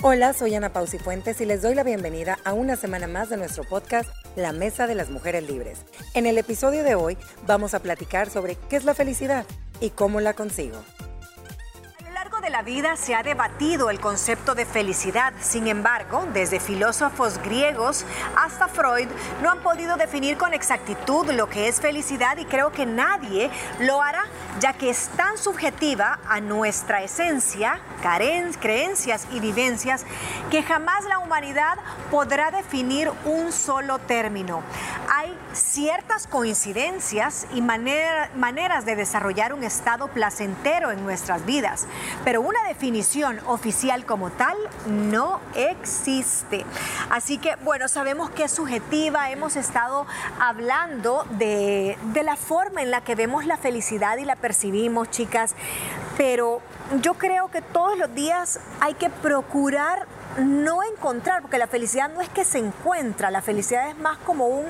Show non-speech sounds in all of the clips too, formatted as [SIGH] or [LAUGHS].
Hola, soy Ana Pausi Fuentes y les doy la bienvenida a una semana más de nuestro podcast La Mesa de las Mujeres Libres. En el episodio de hoy vamos a platicar sobre qué es la felicidad y cómo la consigo de la vida se ha debatido el concepto de felicidad. Sin embargo, desde filósofos griegos hasta Freud no han podido definir con exactitud lo que es felicidad y creo que nadie lo hará, ya que es tan subjetiva a nuestra esencia, creencias y vivencias que jamás la humanidad podrá definir un solo término. Hay ciertas coincidencias y maneras de desarrollar un estado placentero en nuestras vidas, pero una definición oficial como tal no existe. Así que, bueno, sabemos que es subjetiva, hemos estado hablando de, de la forma en la que vemos la felicidad y la percibimos, chicas, pero yo creo que todos los días hay que procurar no encontrar, porque la felicidad no es que se encuentra, la felicidad es más como un,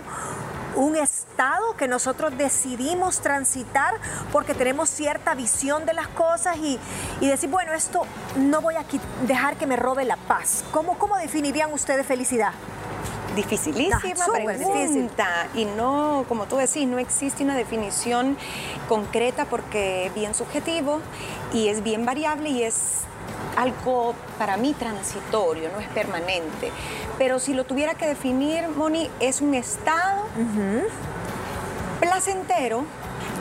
un estado que nosotros decidimos transitar porque tenemos cierta visión de las cosas y, decir, bueno, esto no voy a dejar que me robe la paz. ¿Cómo, cómo definirían ustedes felicidad? dificilísima pregunta y no, como tú decís, no existe una definición concreta porque es bien subjetivo y es bien variable y es algo para mí transitorio, no es permanente. Pero si lo tuviera que definir, Moni, es un estado placentero,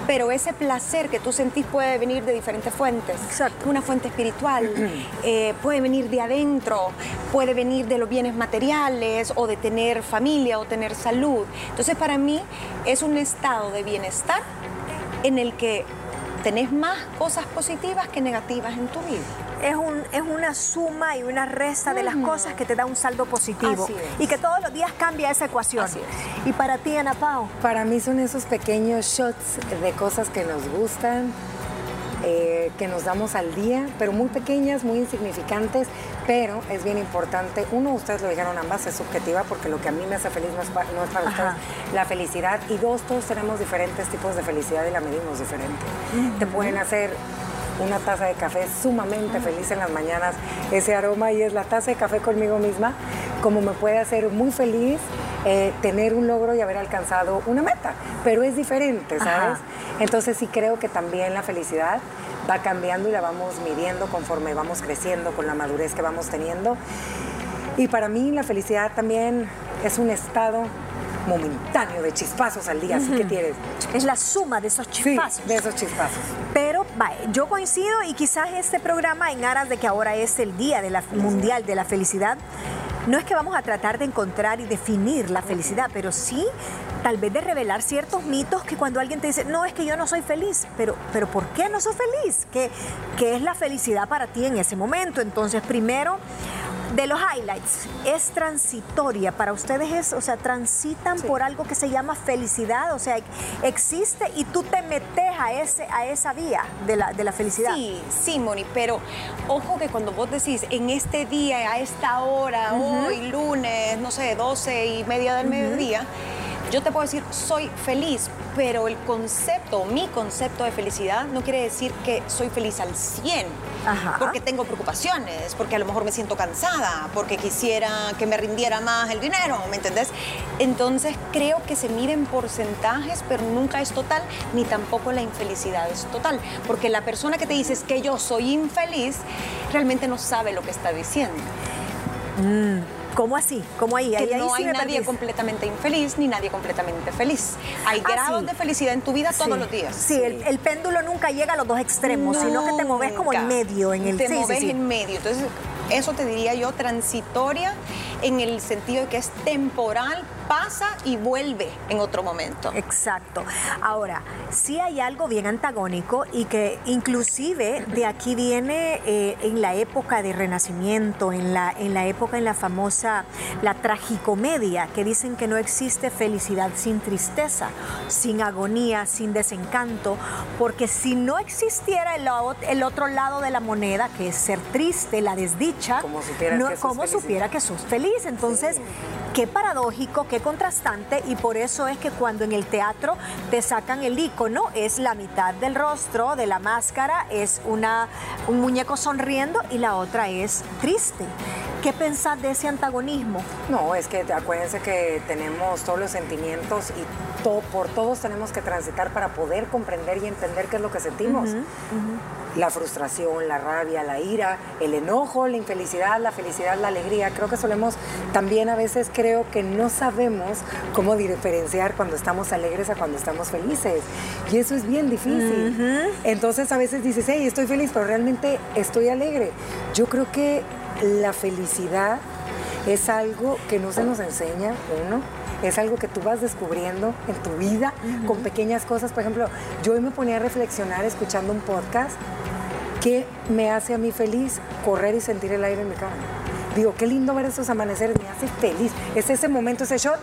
pero ese placer que tú sentís puede venir de diferentes fuentes. Exacto. Una fuente espiritual, eh, puede venir de adentro, puede venir de los bienes materiales o de tener familia o tener salud. Entonces para mí es un estado de bienestar en el que tenés más cosas positivas que negativas en tu vida es, un, es una suma y una resta de las cosas que te da un saldo positivo y que todos los días cambia esa ecuación. ¿Y para ti, Ana Pau? Para mí son esos pequeños shots de cosas que nos gustan, eh, que nos damos al día, pero muy pequeñas, muy insignificantes, pero es bien importante. Uno, ustedes lo dijeron ambas, es subjetiva porque lo que a mí me hace feliz no es, para, ustedes la felicidad. Y dos, todos tenemos diferentes tipos de felicidad y la medimos diferente. Te pueden hacer una taza de café sumamente feliz en las mañanas, ese aroma y es la taza de café conmigo misma, como me puede hacer muy feliz eh, tener un logro y haber alcanzado una meta, pero es diferente, ¿sabes? Entonces sí creo que también la felicidad va cambiando y la vamos midiendo conforme vamos creciendo con la madurez que vamos teniendo. Y para mí la felicidad también es un estado momentáneo de chispazos al día, así que tienes. Es la suma de esos chispazos. de esos chispazos. Pero yo coincido y quizás este programa, en aras de que ahora es el Día de la, Mundial de la Felicidad, no es que vamos a tratar de encontrar y definir la felicidad, pero sí tal vez de revelar ciertos mitos que cuando alguien te dice, no, es que yo no soy feliz, pero, pero ¿por qué no soy feliz? ¿Qué, ¿Qué es la felicidad para ti en ese momento? Entonces, primero, de los highlights, es transitoria. Para ustedes es, o sea, transitan por algo que se llama felicidad, o sea, existe y tú te metes a, ese, a esa vía de la, de la felicidad. Sí, sí, Moni, pero ojo que cuando vos decís en este día, a esta hora, hoy, lunes, no sé, 12 y media del mediodía, yo te puedo decir, soy feliz, pero el concepto, mi concepto de felicidad no quiere decir que soy feliz al 100, porque tengo preocupaciones, porque a lo mejor me siento cansada, porque quisiera que me rindiera más el dinero, ¿me entendés? Entonces creo que se miden porcentajes, pero nunca es total, ni tampoco la infelicidad es total, porque la persona que te dice que yo soy infeliz, realmente no sabe lo que está diciendo. Mm. ¿Cómo así? ¿Cómo ahí? Que no hay nadie completamente infeliz ni nadie completamente feliz. Hay ah, grados de felicidad en tu vida todos los días. Sí, El, péndulo nunca llega a los dos extremos, sino que te moves como en medio. En el, te moves en medio. Entonces, eso te diría yo transitoria en el sentido de que es temporal, pasa y vuelve en otro momento. Exacto. Ahora, sí hay algo bien antagónico y que inclusive de aquí viene eh, en la época de Renacimiento, en la, en la época en la famosa, la tragicomedia, que dicen que no existe felicidad sin tristeza, sin agonía, sin desencanto, porque si no existiera el, el otro lado de la moneda, que es ser triste, la desdicha, como supiera, que, sos supiera que sos feliz. Entonces, qué paradójico, qué qué contrastante y por eso es que cuando en el teatro te sacan el icono es la mitad del rostro de la máscara, es una, un muñeco sonriendo y la otra es triste. ¿Qué pensás de ese antagonismo? No, es que acuérdense que tenemos todos los sentimientos y por todos tenemos que transitar para poder comprender y entender qué es lo que sentimos. La frustración, la rabia, la ira, el enojo, la infelicidad, la felicidad, la alegría. Creo que solemos también a veces creo que no sabemos cómo diferenciar cuando estamos alegres a cuando estamos felices. Y eso es bien difícil. Entonces a veces dices, hey, estoy feliz, pero realmente estoy alegre. Yo creo que la felicidad es algo que no se nos enseña, uno, es algo que tú vas descubriendo en tu vida con pequeñas cosas. Por ejemplo, yo hoy me ponía a reflexionar escuchando un podcast que me hace a mí feliz correr y sentir el aire en mi cara. Digo, qué lindo ver esos amaneceres, me hace feliz. Es ese momento, ese shot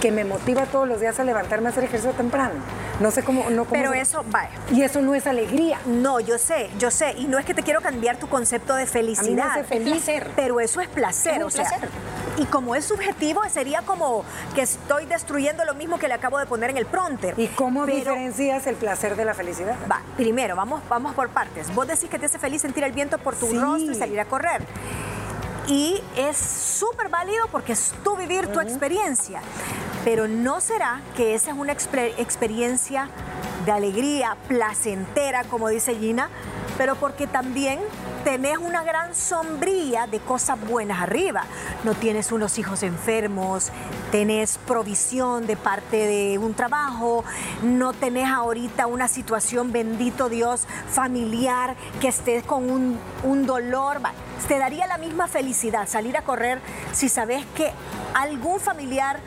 que me motiva todos los días a levantarme a hacer ejercicio temprano. No sé cómo... No, Pero eso, vaya. Y eso no es alegría. No, yo sé, yo sé. Y no es que te quiero cambiar tu concepto de felicidad. A mí me feliz. Pero eso es placer. Es placer. Y como es subjetivo, sería como que estoy destruyendo lo mismo que le acabo de poner en el pronter. ¿Y cómo diferencias el placer de la felicidad? Va, primero, vamos, vamos por partes. Vos decís que te hace feliz sentir el viento por tu rostro y salir a correr. Y es súper válido porque es tú vivir tu experiencia. Pero no será que esa es una experiencia de alegría, placentera, como dice Gina, pero porque también tenés una gran sombría de cosas buenas arriba. No tienes unos hijos enfermos, tenés provisión de parte de un trabajo, no tenés ahorita una situación, bendito Dios, familiar, que estés con un, un dolor. Te daría la misma felicidad salir a correr si sabes que algún familiar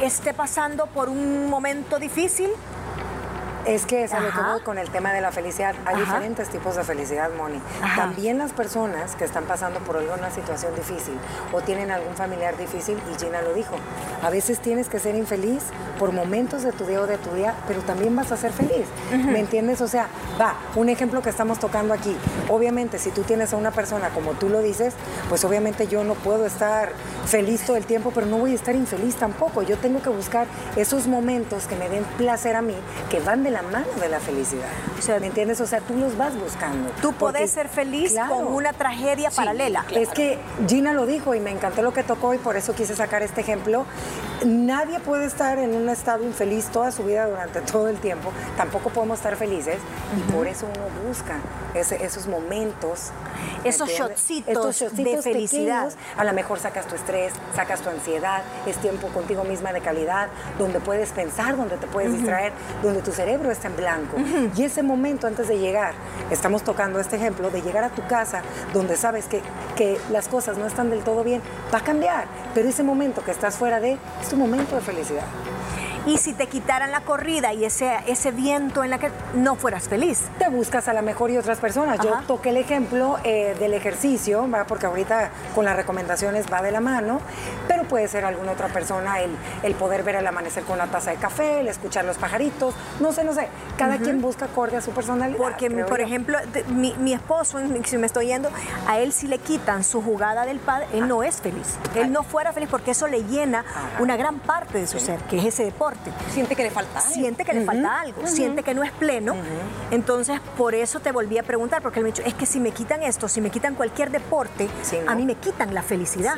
esté pasando por un momento difícil es que es a lo que voy con el tema de la felicidad. Hay diferentes tipos de felicidad, Moni. También las personas que están pasando por alguna situación difícil o tienen algún familiar difícil, y Gina lo dijo, a veces tienes que ser infeliz por momentos de tu día o de tu día, pero también vas a ser feliz. ¿Me entiendes? O sea, va, un ejemplo que estamos tocando aquí. Obviamente, si tú tienes a una persona como tú lo dices, pues obviamente yo no puedo estar feliz todo el tiempo, pero no voy a estar infeliz tampoco. Yo tengo que buscar esos momentos que me den placer a mí, que van de la mano de la felicidad. O sea, ¿me entiendes? O sea, tú los vas buscando. Tú puedes ser feliz con una tragedia paralela. Es que Gina lo dijo y me encantó lo que tocó y por eso quise sacar este ejemplo. Nadie puede estar en un estado infeliz toda su vida durante todo el tiempo. Tampoco podemos estar felices y por eso uno busca esos momentos. Esos shotcitos, de felicidad. A lo mejor sacas tu estrés, sacas tu ansiedad, es tiempo contigo misma de calidad, donde puedes pensar, donde te puedes distraer, donde tu cerebro está en blanco. Y ese momento antes de llegar, estamos tocando este ejemplo, de llegar a tu casa, donde sabes que, que las cosas no están del todo bien, va a cambiar. Pero ese momento que estás fuera de, es tu momento de felicidad y si te quitaran la corrida y ese, ese viento en la que no fueras feliz. Te buscas a la mejor y otras personas. Yo toqué el ejemplo eh, del ejercicio, porque ahorita con las recomendaciones va de la mano, pero puede ser alguna otra persona el, el poder ver el amanecer con una taza de café, el escuchar los pajaritos, no sé, no sé. Cada quien busca acorde a su personalidad. Porque, por ejemplo, mi, mi, esposo, si me estoy yendo, a él si le quitan su jugada del padre, él no es feliz. Él no fuera feliz porque eso le llena una gran parte de su ser, que es ese deporte. Siente que le falta algo. Siente que le falta algo, siente que no es pleno. Entonces, por eso te volví a preguntar, porque él me dijo, es que si me quitan esto, si me quitan cualquier deporte, a mí me quitan la felicidad.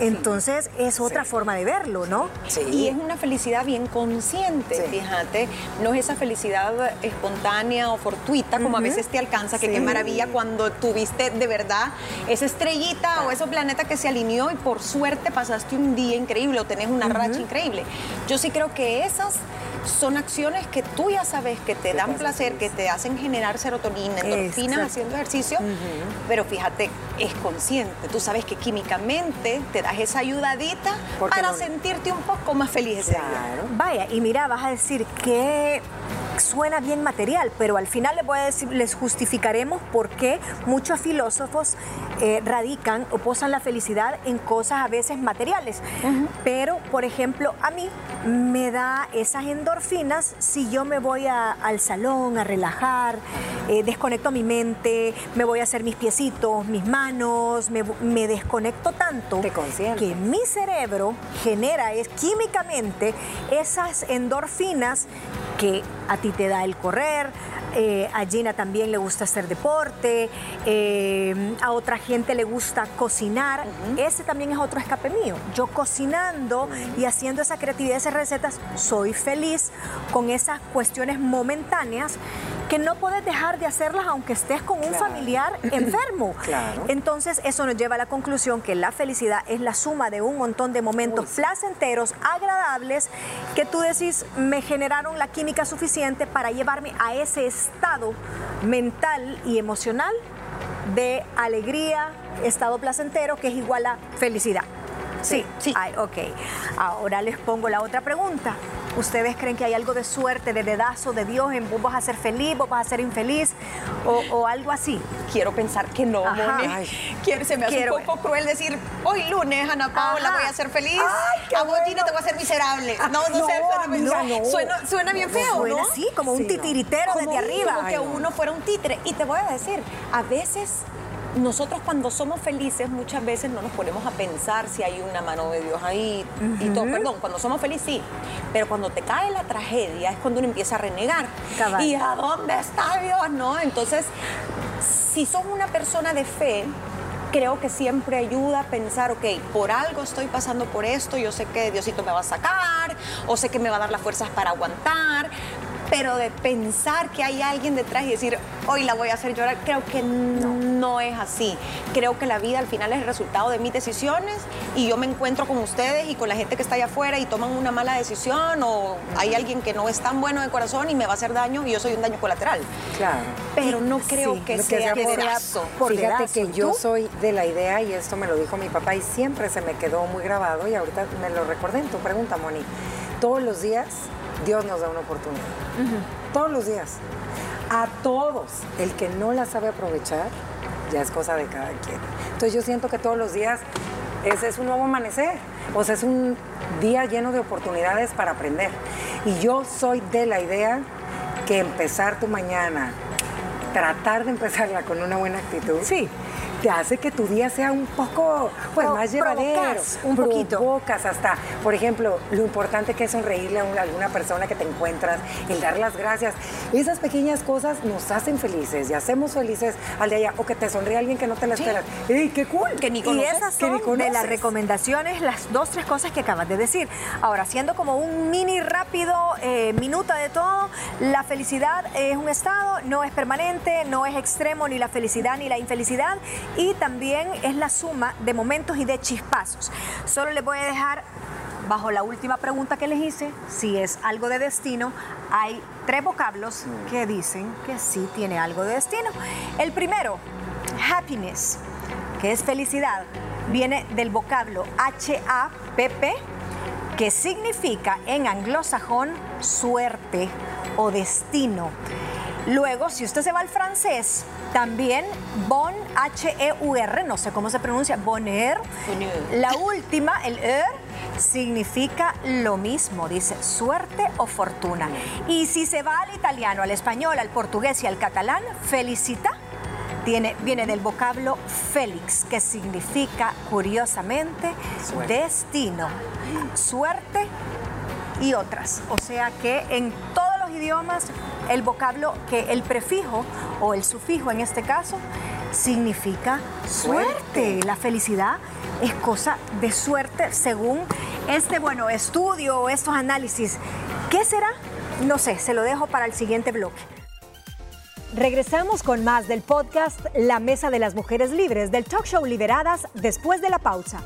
Entonces es otra forma de verlo, ¿no? Sí. Y es una felicidad bien consciente, fíjate. No es esa felicidad espontánea o fortuita como a veces te alcanza, que qué maravilla cuando tuviste de verdad esa estrellita o ese planeta que se alineó y por suerte pasaste un día increíble o tenés una racha increíble. Yo sí creo que esas son acciones que tú ya sabes que te dan placer, que te hacen generar serotonina, endorfinas haciendo ejercicio, pero fíjate, es consciente. Tú sabes que químicamente te das esa ayudadita para sentirte un poco más feliz ese Vaya, y mira, vas a decir que suena bien material, pero al final les voy a decir, les justificaremos por qué muchos filósofos eh, radican o posan la felicidad en cosas a veces materiales. Pero, por ejemplo, a mí me da esas endorfinas si yo me voy al salón a relajar, eh, desconecto mi mente, me voy a hacer mis piecitos, mis manos, me, desconecto tanto que mi cerebro genera es, químicamente esas endorfinas que a ti te da el correr, eh, a Gina también le gusta hacer deporte, eh, a otra gente le gusta cocinar. Ese también es otro escape mío. Yo cocinando y haciendo esa creatividad, esas recetas, soy feliz con esas cuestiones momentáneas que no puedes dejar de hacerlas aunque estés con un familiar [LAUGHS] enfermo. Entonces, eso nos lleva a la conclusión que la felicidad es la suma de un montón de momentos placenteros, agradables, que tú decís, me generaron la química suficiente para llevarme a ese estado mental y emocional de alegría, estado placentero, que es igual a felicidad. Sí, sí. ok. Ahora les pongo la otra pregunta. ¿Ustedes creen que hay algo de suerte, de dedazo de Dios en vos vas a ser feliz, vos vas a ser infeliz o, algo así? Quiero pensar que no, Moni. [LAUGHS] Quiero, se me hace un poco cruel decir, hoy lunes, Ana Paula, voy a ser feliz, a vos, Gina, te voy a ser miserable. No, no, sé, suena, suena, bien feo, suena ¿no? así, como un titiritero desde arriba. Como que uno fuera un títere. Y te voy a decir, a veces nosotros cuando somos felices muchas veces no nos ponemos a pensar si hay una mano de Dios ahí y todo. Perdón, cuando somos felices sí, pero cuando te cae la tragedia es cuando uno empieza a renegar. ¿Y a dónde está Dios? ¿No? Entonces, si sos una persona de fe, creo que siempre ayuda a pensar, ok, por algo estoy pasando por esto, yo sé que Diosito me va a sacar, o sé que me va a dar las fuerzas para aguantar, pero de pensar que hay alguien detrás y decir, hoy la voy a hacer llorar, creo que no. es así. Creo que la vida al final es el resultado de mis decisiones y yo me encuentro con ustedes y con la gente que está allá afuera y toman una mala decisión o hay alguien que no es tan bueno de corazón y me va a hacer daño y yo soy un daño colateral. Claro. Pero no creo que, sea, por, Fíjate que yo soy de la idea, y esto me lo dijo mi papá y siempre se me quedó muy grabado y ahorita me lo recordé en tu pregunta, Moni. Todos los días Dios nos da una oportunidad. Todos los días. A todos. El que no la sabe aprovechar, ya es cosa de cada quien. Entonces yo siento que todos los días ese es un nuevo amanecer. O sea, es un día lleno de oportunidades para aprender. Y yo soy de la idea que empezar tu mañana, tratar de empezarla con una buena actitud. Sí te hace que tu día sea un poco pues, más llevadero. Un poquito. Provocas hasta, por ejemplo, lo importante que es sonreírle a alguna persona que te encuentras, el dar las gracias. Esas pequeñas cosas nos hacen felices y hacemos felices al de allá. O que te sonríe alguien que no te la esperas. ¡Ey, qué cool! Que ni conoces, y esas son de las recomendaciones, las dos, tres cosas que acabas de decir. Ahora, siendo como un mini rápido eh, minuto de todo, la felicidad es un estado, no es permanente, no es extremo ni la felicidad ni la infelicidad y también es la suma de momentos y de chispazos. Solo les voy a dejar bajo la última pregunta que les hice, si es algo de destino, hay tres vocablos que dicen que sí tiene algo de destino. El primero, happiness, que es felicidad, viene del vocablo H-A-P-P, que significa en anglosajón suerte o destino. Luego, si usted se va al francés, también Bon, H-E-U-R, no sé cómo se pronuncia, Bonheur. La última, el er, significa lo mismo, dice suerte o fortuna. Y si se va al italiano, al español, al portugués y al catalán, felicita. Tiene, viene del vocablo Félix, que significa, curiosamente, destino, suerte y otras. O sea que en todos los idiomas el vocablo que el prefijo o el sufijo en este caso significa suerte. La felicidad es cosa de suerte según este bueno estudio o estos análisis. ¿Qué será? No sé, se lo dejo para el siguiente bloque. Regresamos con más del podcast La Mesa de las Mujeres Libres del talk show Liberadas después de la pausa.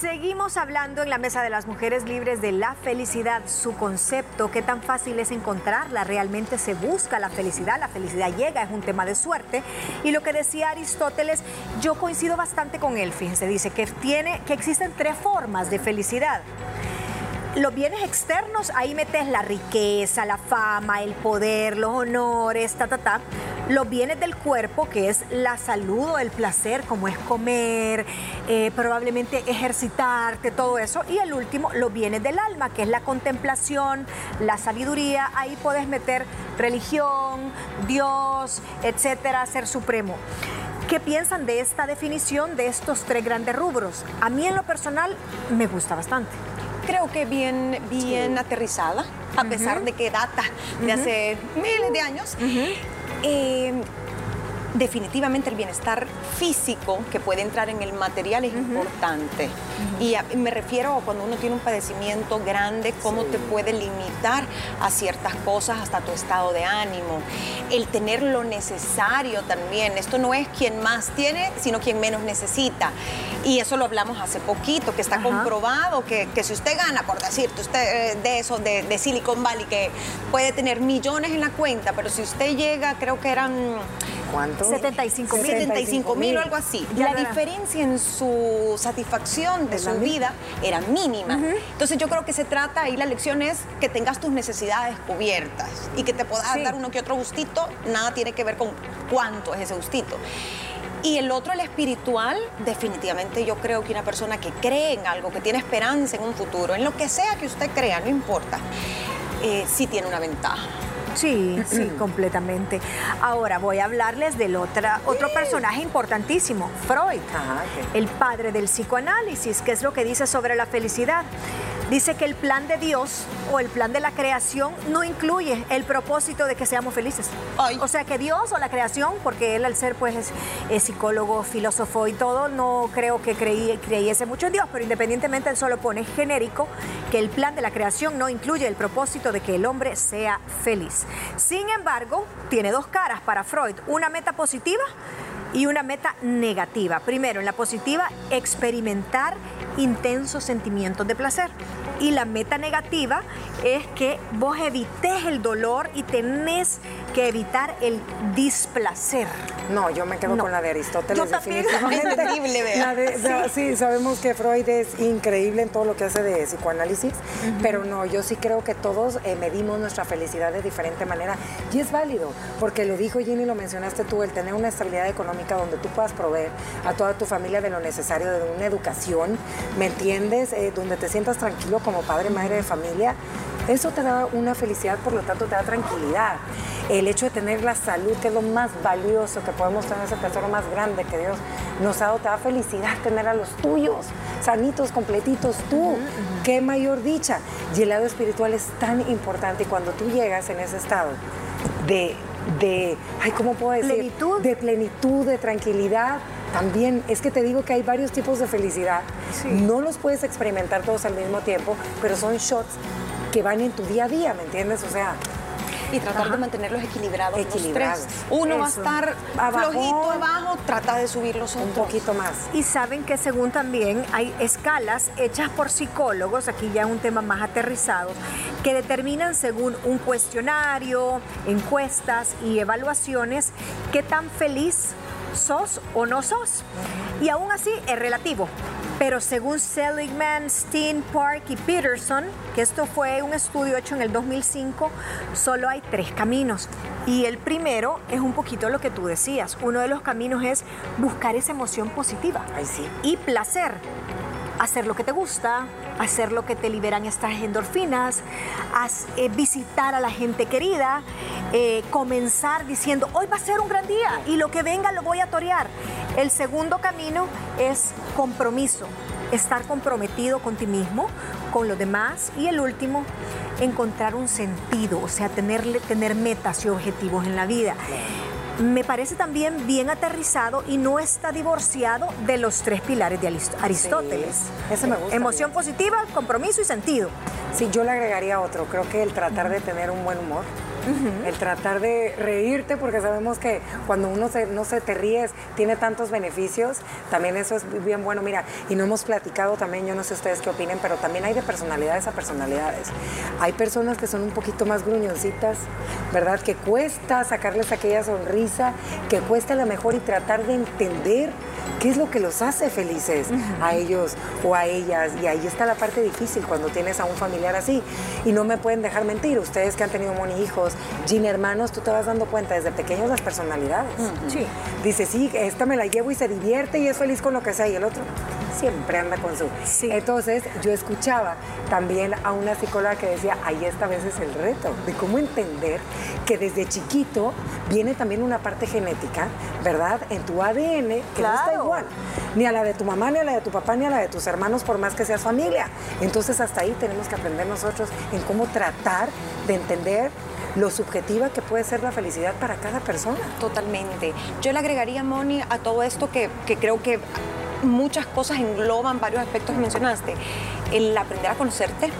Seguimos hablando en la Mesa de las Mujeres Libres de la felicidad, su concepto, qué tan fácil es encontrarla, realmente se busca la felicidad, la felicidad llega, es un tema de suerte. Y lo que decía Aristóteles, yo coincido bastante con él, fíjense, dice que, tiene, que existen tres formas de felicidad. los bienes externos, ahí metes la riqueza, la fama, el poder, los honores, ta, ta, ta. Los bienes del cuerpo, que es la salud o el placer, como es comer, eh, probablemente ejercitarte, todo eso. Y el último, los bienes del alma, que es la contemplación, la sabiduría. Ahí puedes meter religión, Dios, etcétera, ser supremo. ¿Qué piensan de esta definición de estos tres grandes rubros? A mí en lo personal me gusta bastante creo que bien, bien aterrizada, a pesar de que data de hace miles de años Um. Definitivamente el bienestar físico que puede entrar en el material es importante. Y me refiero a cuando uno tiene un padecimiento grande, cómo te puede limitar a ciertas cosas, hasta tu estado de ánimo. El tener lo necesario también. Esto no es quien más tiene, sino quien menos necesita. Y eso lo hablamos hace poquito, que está comprobado que, si usted gana, por decirte, usted eh, de eso, de, de Silicon Valley, que puede tener millones en la cuenta, pero si usted llega, creo que eran ¿Cuánto? 75 mil. 75 mil o algo así. la diferencia en su satisfacción de su vida era mínima. Entonces yo creo que se trata, ahí la lección es que tengas tus necesidades cubiertas y que te puedas dar uno que otro gustito, nada tiene que ver con cuánto es ese gustito. Y el otro, el espiritual, definitivamente yo creo que una persona que cree en algo, que tiene esperanza en un futuro, en lo que sea que usted crea, no importa, eh, sí tiene una ventaja. Sí, [CLEARS THROAT] sí, completamente. Ahora voy a hablarles del otra, otro personaje importantísimo, Freud, el padre del psicoanálisis, que es lo que dice sobre la felicidad dice que el plan de Dios o el plan de la creación no incluye el propósito de que seamos felices. O sea que Dios o la creación, porque él al ser pues es, psicólogo, filósofo y todo, no creo que creí, creyese mucho en Dios, pero independientemente él solo pone genérico que el plan de la creación no incluye el propósito de que el hombre sea feliz. Sin embargo, tiene dos caras para Freud, una meta positiva y una meta negativa. Primero, en la positiva, experimentar intensos sentimientos de placer. Y la meta negativa es que vos evites el dolor y tenés que evitar el displacer. No, yo me quedo con la de Aristóteles. Yo increíble, [LAUGHS] sí, sabemos que Freud es increíble en todo lo que hace de psicoanálisis, pero no, yo sí creo que todos eh, medimos nuestra felicidad de diferente manera y es válido, porque lo dijo Jenny, lo mencionaste tú, el tener una estabilidad económica donde tú puedas proveer a toda tu familia de lo necesario, de una educación, ¿me entiendes? Eh, donde te sientas tranquilo como padre, madre de familia, eso te da una felicidad, por lo tanto te da tranquilidad. El hecho de tener la salud, que es lo más valioso que podemos tener, ese tesoro más grande que Dios nos ha dado, te da felicidad tener a los tuyos, sanitos, completitos, tú. Qué mayor dicha. Y el lado espiritual es tan importante y cuando tú llegas en ese estado de, de ay, ¿cómo puedo decir? Plenitud. De plenitud, de tranquilidad, también es que te digo que hay varios tipos de felicidad. No los puedes experimentar todos al mismo tiempo, pero son shots que van en tu día a día, ¿me entiendes? O sea, y tratar de mantenerlos equilibrados. Equilibrados. Uno va a estar abajo, flojito abajo, trata de subirlos un poquito más. Y saben que según también hay escalas hechas por psicólogos, aquí ya un tema más aterrizado, que determinan según un cuestionario, encuestas y evaluaciones qué tan feliz sos o no sos. Y aún así es relativo. Pero según Seligman, Steen, Park y Peterson, que esto fue un estudio hecho en el 2005, solo hay tres caminos. Y el primero es un poquito lo que tú decías. Uno de los caminos es buscar esa emoción positiva y placer hacer lo que te gusta, hacer lo que te liberan estas endorfinas, eh, visitar a la gente querida, eh, comenzar diciendo, hoy va a ser un gran día y lo que venga lo voy a torear. El segundo camino es compromiso, estar comprometido con ti mismo, con los demás y el último, encontrar un sentido, o sea, tener, tener metas y objetivos en la vida me parece también bien aterrizado y no está divorciado de los tres pilares de Aristóteles. ese me gusta. Emoción positiva, compromiso y sentido. Sí, yo le agregaría otro. Creo que el tratar de tener un buen humor el tratar de reírte, porque sabemos que cuando uno se, no se te ríes, tiene tantos beneficios, también eso es bien bueno. Mira, y no hemos platicado también, yo no sé ustedes qué opinen, pero también hay de personalidades a personalidades. Hay personas que son un poquito más gruñoncitas, ¿verdad? Que cuesta sacarles aquella sonrisa, que cuesta a lo mejor y tratar de entender qué es lo que los hace felices a ellos o a ellas. Y ahí está la parte difícil cuando tienes a un familiar así. Y no me pueden dejar mentir, ustedes que han tenido moni hijos, Gin hermanos, tú te vas dando cuenta desde pequeños las personalidades. Sí. Dice, sí, esta me la llevo y se divierte y es feliz con lo que sea. Y el otro siempre anda con su. Sí. Entonces, yo escuchaba también a una psicóloga que decía, ahí esta vez es el reto, de cómo entender que desde chiquito viene también una parte genética, ¿verdad? En tu ADN que no está igual. Ni a la de tu mamá, ni a la de tu papá, ni a la de tus hermanos, por más que seas familia. Entonces, hasta ahí tenemos que aprender nosotros en cómo tratar de entender lo subjetiva que puede ser la felicidad para cada persona. Totalmente. Yo le agregaría, Moni, a todo esto que, que creo que muchas cosas engloban varios aspectos que mencionaste. El aprender a conocerte,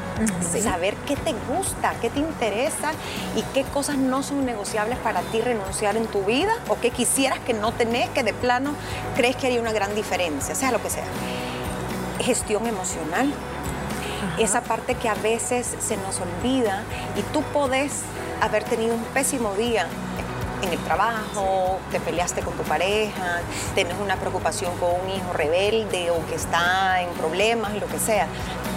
saber qué te gusta, qué te interesa y qué cosas no son negociables para ti renunciar en tu vida o qué quisieras que no tenés, que de plano crees que haría una gran diferencia, sea lo que sea. Gestión emocional. Esa parte que a veces se nos olvida y tú podés haber tenido un pésimo día en el trabajo, te peleaste con tu pareja, tienes una preocupación con un hijo rebelde o que está en problemas, lo que sea.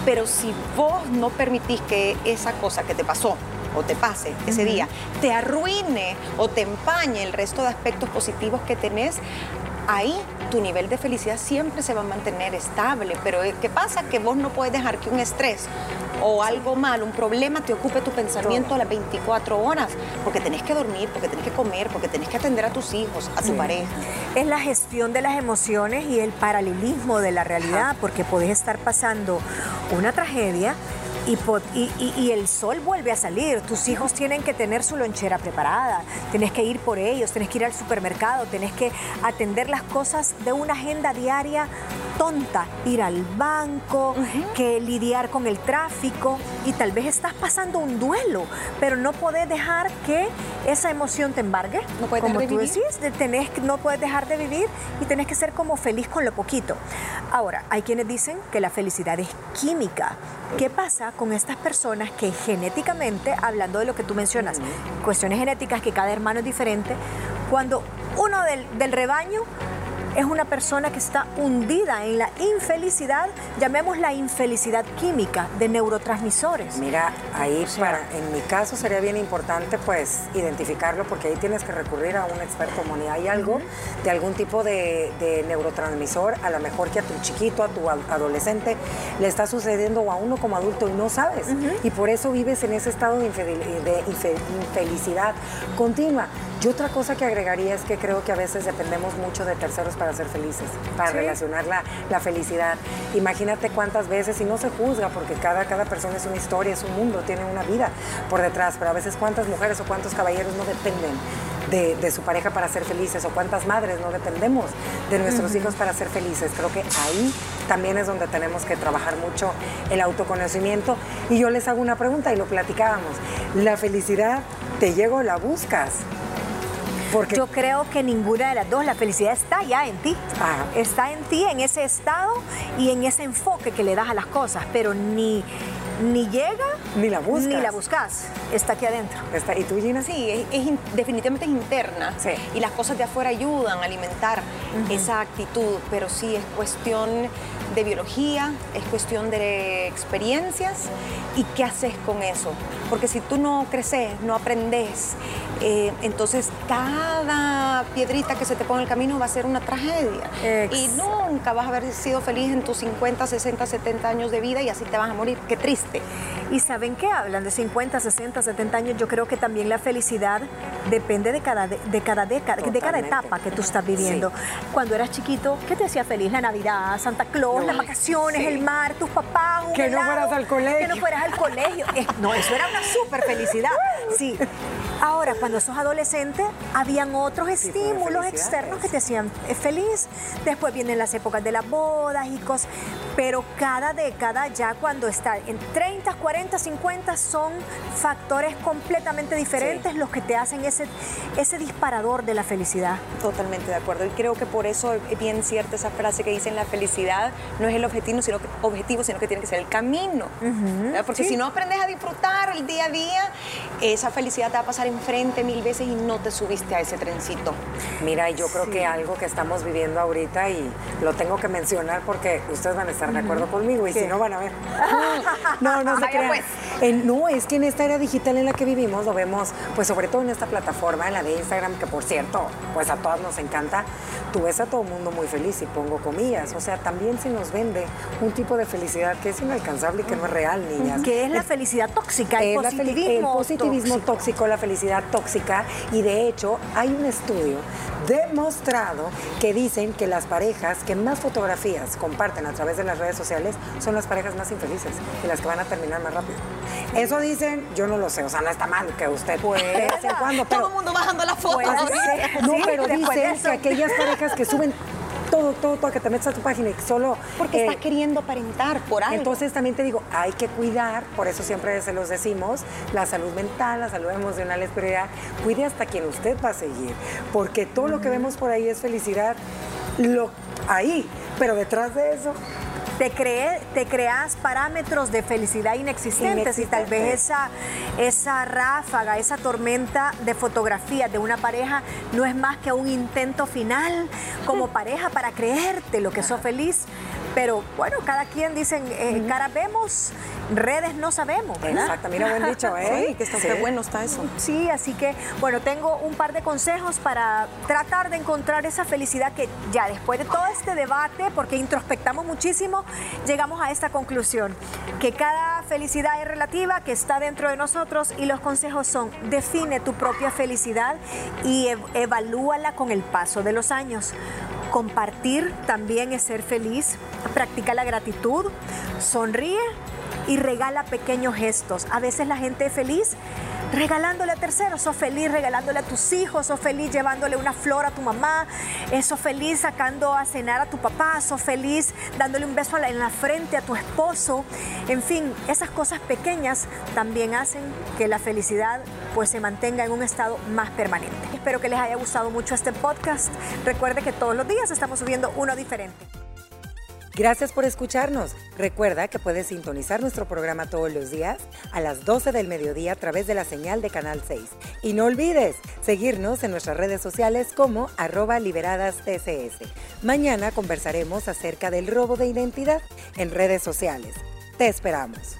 Pero si vos no permitís que esa cosa que te pasó o te pase ese día te arruine o te empañe el resto de aspectos positivos que tenés, ahí tu nivel de felicidad siempre se va a mantener estable. Pero ¿qué pasa? Que vos no puedes dejar que un estrés o algo mal, un problema te ocupe tu pensamiento a las 24 horas, porque tenés que dormir, porque tenés que comer, porque tenés que atender a tus hijos, a tu pareja. Es la gestión de las emociones y el paralelismo de la realidad, porque podés estar pasando una tragedia y, el sol vuelve a salir. Tus hijos tienen que tener su lonchera preparada, tenés que ir por ellos, tenés que ir al supermercado, tenés que atender las cosas de una agenda diaria tonta, ir al banco, que lidiar con el tráfico y tal vez estás pasando un duelo, pero no podés dejar que esa emoción te embargue, No puedes como dejar de tú vivir. decís, tenés, no puedes dejar de vivir y tenés que ser como feliz con lo poquito. Ahora, hay quienes dicen que la felicidad es química. ¿Qué pasa con estas personas que genéticamente, hablando de lo que tú mencionas, cuestiones genéticas que cada hermano es diferente, cuando uno del, del rebaño es una persona que está hundida en la infelicidad, llamémosla infelicidad química de neurotransmisores? Mira, ahí para, en mi caso sería bien importante pues identificarlo porque ahí tienes que recurrir a un experto, Moni. Hay algo de algún tipo de, de neurotransmisor, a lo mejor que a tu chiquito, a tu adolescente le está sucediendo o a uno como adulto y no sabes. Y por eso vives en ese estado de, infe- infelicidad continua. Y otra cosa que agregaría es que creo que a veces dependemos mucho de terceros para ser felices, para Sí. relacionar la, la felicidad. Imagínate cuántas veces, y no se juzga, porque cada, cada persona es una historia, es un mundo, tiene una vida por detrás, pero a veces cuántas mujeres o cuántos caballeros no dependen de, de su pareja para ser felices, o cuántas madres no dependemos de nuestros hijos para ser felices. Creo que ahí también es donde tenemos que trabajar mucho el autoconocimiento. Y yo les hago una pregunta y lo platicábamos. ¿La felicidad te llega o la buscas? Porque Yo creo que ninguna de las dos, la felicidad está ya en ti. Ajá. Está en ti, en ese estado y en ese enfoque que le das a las cosas, pero ni, ni llega Ni la buscas. Ni la buscas. Está aquí adentro. está, ¿Y tú, Gina? Sí, es, es in- definitivamente es interna Sí. y las cosas de afuera ayudan a alimentar esa actitud, pero sí es cuestión de biología, es cuestión de experiencias y qué haces con eso. Porque si tú no creces, no aprendes, eh, entonces cada piedrita que se te pone en el camino va a ser una tragedia. Y nunca vas a haber sido feliz en tus 50, 60, 70 años de vida y así te vas a morir. Qué triste. ¿Y saben qué hablan? De 50, 60, 70 años. Yo creo que también la felicidad depende de cada, de, de cada década, de cada Totalmente. etapa que tú estás viviendo. Cuando eras chiquito, ¿qué te hacía feliz? La Navidad, Santa Claus, las vacaciones, el mar, tus papás, un Que no fueras al colegio. Que no fueras al colegio. No, eso era una súper felicidad. Sí. Ahora, cuando sos adolescente, habían otros estímulos externos que te hacían eh, feliz. Después vienen las épocas de las bodas y cosas. Pero cada década, ya cuando está en 30, 40, 50, son factores completamente diferentes los que te hacen ese, ese disparador de la felicidad. Totalmente de acuerdo. Y creo que por eso es bien cierta esa frase que dicen la felicidad no es el objetivo, sino que, objetivo, sino que tiene que ser el camino. Porque si no aprendes a disfrutar el día a día, esa felicidad te va a pasar enfrente mil veces y no te subiste a ese trencito. Mira, yo creo que algo que estamos viviendo ahorita y lo tengo que mencionar porque ustedes van a estar de acuerdo conmigo y si no van a ver. [LAUGHS] no, no se crean. pues. No, es que en esta era digital en la que vivimos lo vemos, pues sobre todo en esta plataforma, en la de Instagram, que por cierto, pues a todas nos encanta, tú ves a todo el mundo muy feliz y pongo comillas. O sea, también se nos vende un tipo de felicidad que es inalcanzable y que no es real, niñas. Que es la felicidad tóxica, el Es la positivismo, el positivismo tóxico. tóxico. la felicidad tóxica. Y de hecho, hay un estudio demostrado que dicen que las parejas que más fotografías comparten a través de las redes sociales son las parejas más infelices y las que van a terminar más rápido. Eso dicen, yo no lo sé, o sea, no está mal que usted de vez en cuando, pero Todo el mundo bajando la foto. Ser. no, pero dicen que aquellas parejas que suben todo, todo, todo, que te metes a tu página y que solo Porque eh, estás queriendo aparentar por algo. entonces también te digo, hay que cuidar, por eso siempre se los decimos, la salud mental, la salud emocional es prioridad. Cuide hasta quien usted va a seguir, porque todo lo que vemos por ahí es felicidad, lo ahí, pero detrás de eso, Te, cree, te creas parámetros de felicidad inexistentes y tal vez esa, esa ráfaga, esa tormenta de fotografías de una pareja no es más que un intento final como pareja para creerte lo que sos feliz. Pero bueno, cada quien dicen, eh, cara vemos, redes no sabemos, ¿verdad? exacto, mira, buen dicho, [LAUGHS] ¿eh? Sí, que está Sí. qué bueno está eso. Sí, así que bueno, tengo un par de consejos para tratar de encontrar esa felicidad que ya después de todo este debate, porque introspectamos muchísimo, llegamos a esta conclusión, que cada felicidad es relativa, que está dentro de nosotros y los consejos son, define tu propia felicidad y ev- evalúala con el paso de los años. Compartir también es ser feliz, practica la gratitud, sonríe y regala pequeños gestos. A veces la gente es feliz regalándole a terceros, sos feliz regalándole a tus hijos, sos feliz llevándole una flor a tu mamá, eh, sos feliz sacando a cenar a tu papá, sos feliz dándole un beso en la frente a tu esposo. En fin, esas cosas pequeñas también hacen que la felicidad pues se mantenga en un estado más permanente. Espero que les haya gustado mucho este podcast. Recuerde que todos los días estamos subiendo uno diferente. Gracias por escucharnos. Recuerda que puedes sintonizar nuestro programa todos los días a las 12 del mediodía a través de la señal de Canal 6. Y no olvides seguirnos en nuestras redes sociales como arroba liberadas TCS. Mañana conversaremos acerca del robo de identidad en redes sociales. Te esperamos.